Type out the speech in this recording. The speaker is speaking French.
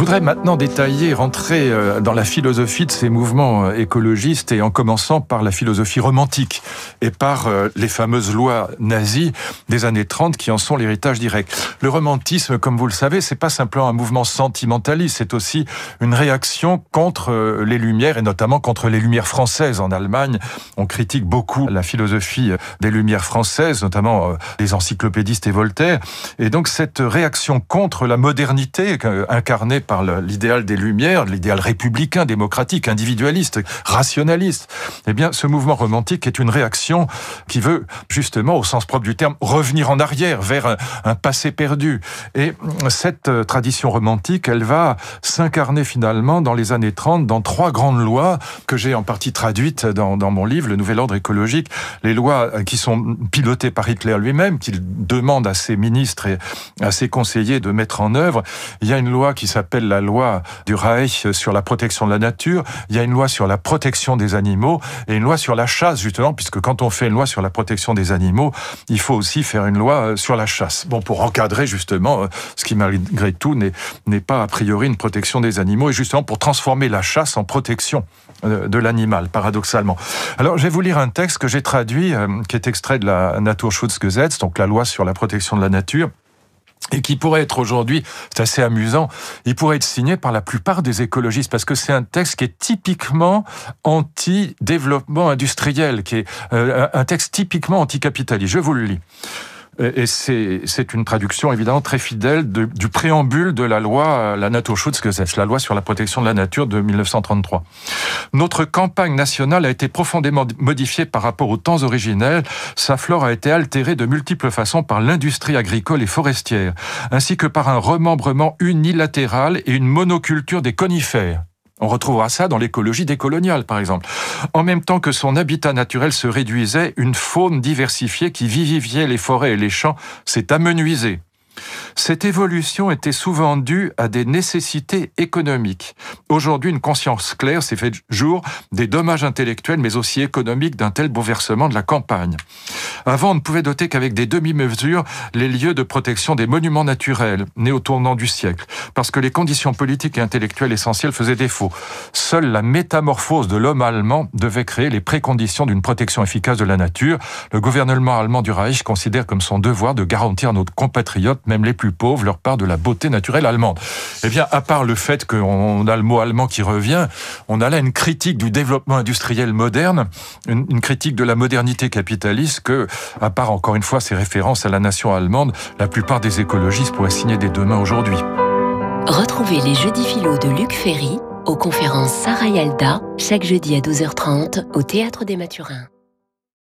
Je voudrais maintenant détailler, rentrer euh, dans la philosophie de ces mouvements euh, écologistes et en commençant par la philosophie romantique et par euh, les fameuses lois nazies des années 30 qui en sont l'héritage direct. Le romantisme, comme vous le savez, c'est pas simplement un mouvement sentimentaliste, c'est aussi une réaction contre les Lumières et notamment contre les Lumières françaises en Allemagne. On critique beaucoup la philosophie des Lumières françaises, notamment les encyclopédistes et Voltaire. Et donc cette réaction contre la modernité incarnée par l'idéal des Lumières, l'idéal républicain, démocratique, individualiste, rationaliste. Eh bien, ce mouvement romantique est une réaction qui veut, justement, au sens propre du terme, revenir en arrière, vers un, passé perdu. Et cette euh, tradition romantique, elle va s'incarner finalement dans les années 30 dans trois grandes lois que j'ai en partie traduites dans, dans mon livre, Le Nouvel Ordre écologique. Les lois euh, qui sont pilotées par Hitler lui-même, qu'il demande à ses ministres et à ses conseillers de mettre en œuvre. Il y a une loi qui s'appelle la loi du Reich sur la protection de la nature. Il y a une loi sur la protection des animaux et une loi sur la chasse, justement, puisque quand on fait une loi sur la protection des animaux, il faut aussi faire une loi euh, sur la chasse. Bon, pour encadrer justement euh, ce qui, malgré tout, n'est pas a priori une protection des animaux et justement pour transformer la chasse en protection euh, de l'animal, paradoxalement. Alors, je vais vous lire un texte que j'ai traduit, qui est extrait de la Naturschutzgesetz, donc la loi sur la protection de la nature et qui pourrait être aujourd'hui, c'est assez amusant, il pourrait être signé par la plupart des écologistes parce que c'est un texte qui est typiquement anti-développement industriel, qui est euh, un texte typiquement anticapitaliste. Je vous le lis. Et c'est une traduction évidemment très fidèle du préambule de la loi, la Naturschutzgesetz, la loi sur la protection de la nature de 1933. Notre campagne nationale a été profondément modifiée par rapport aux temps originels. Sa flore a été altérée de multiples façons par l'industrie agricole et forestière, ainsi que par un remembrement unilatéral et une monoculture des conifères. On retrouvera ça dans l'écologie décoloniale, par exemple. En même temps que son habitat naturel se réduisait, une faune diversifiée qui vivifiait les forêts et les champs s'est amenuisée. Cette évolution était souvent due à des nécessités économiques. Aujourd'hui, une conscience claire s'est faite jour des dommages intellectuels mais aussi économiques d'un tel bouleversement de la campagne. Avant, on ne pouvait doter qu'avec des demi-mesures les lieux de protection des monuments naturels, nés au tournant du siècle, parce que les conditions politiques et intellectuelles essentielles faisaient défaut. Seule la métamorphose de l'homme allemand devait créer les préconditions d'une protection efficace de la nature. Le gouvernement allemand du Reich considère comme son devoir de garantir à nos compatriotes, même les plus pauvres, leur part de la beauté naturelle allemande. Eh bien, à part le fait qu'on a le mot allemand qui revient, on a là une critique du développement industriel moderne, une, critique de la modernité capitaliste que à part encore une fois ces références à la nation allemande, la plupart des écologistes pourraient signer des deux mains aujourd'hui. Retrouvez les jeudis philo de Luc Ferry aux conférences Sarah Yalda chaque jeudi à 12h30 au Théâtre des Mathurins.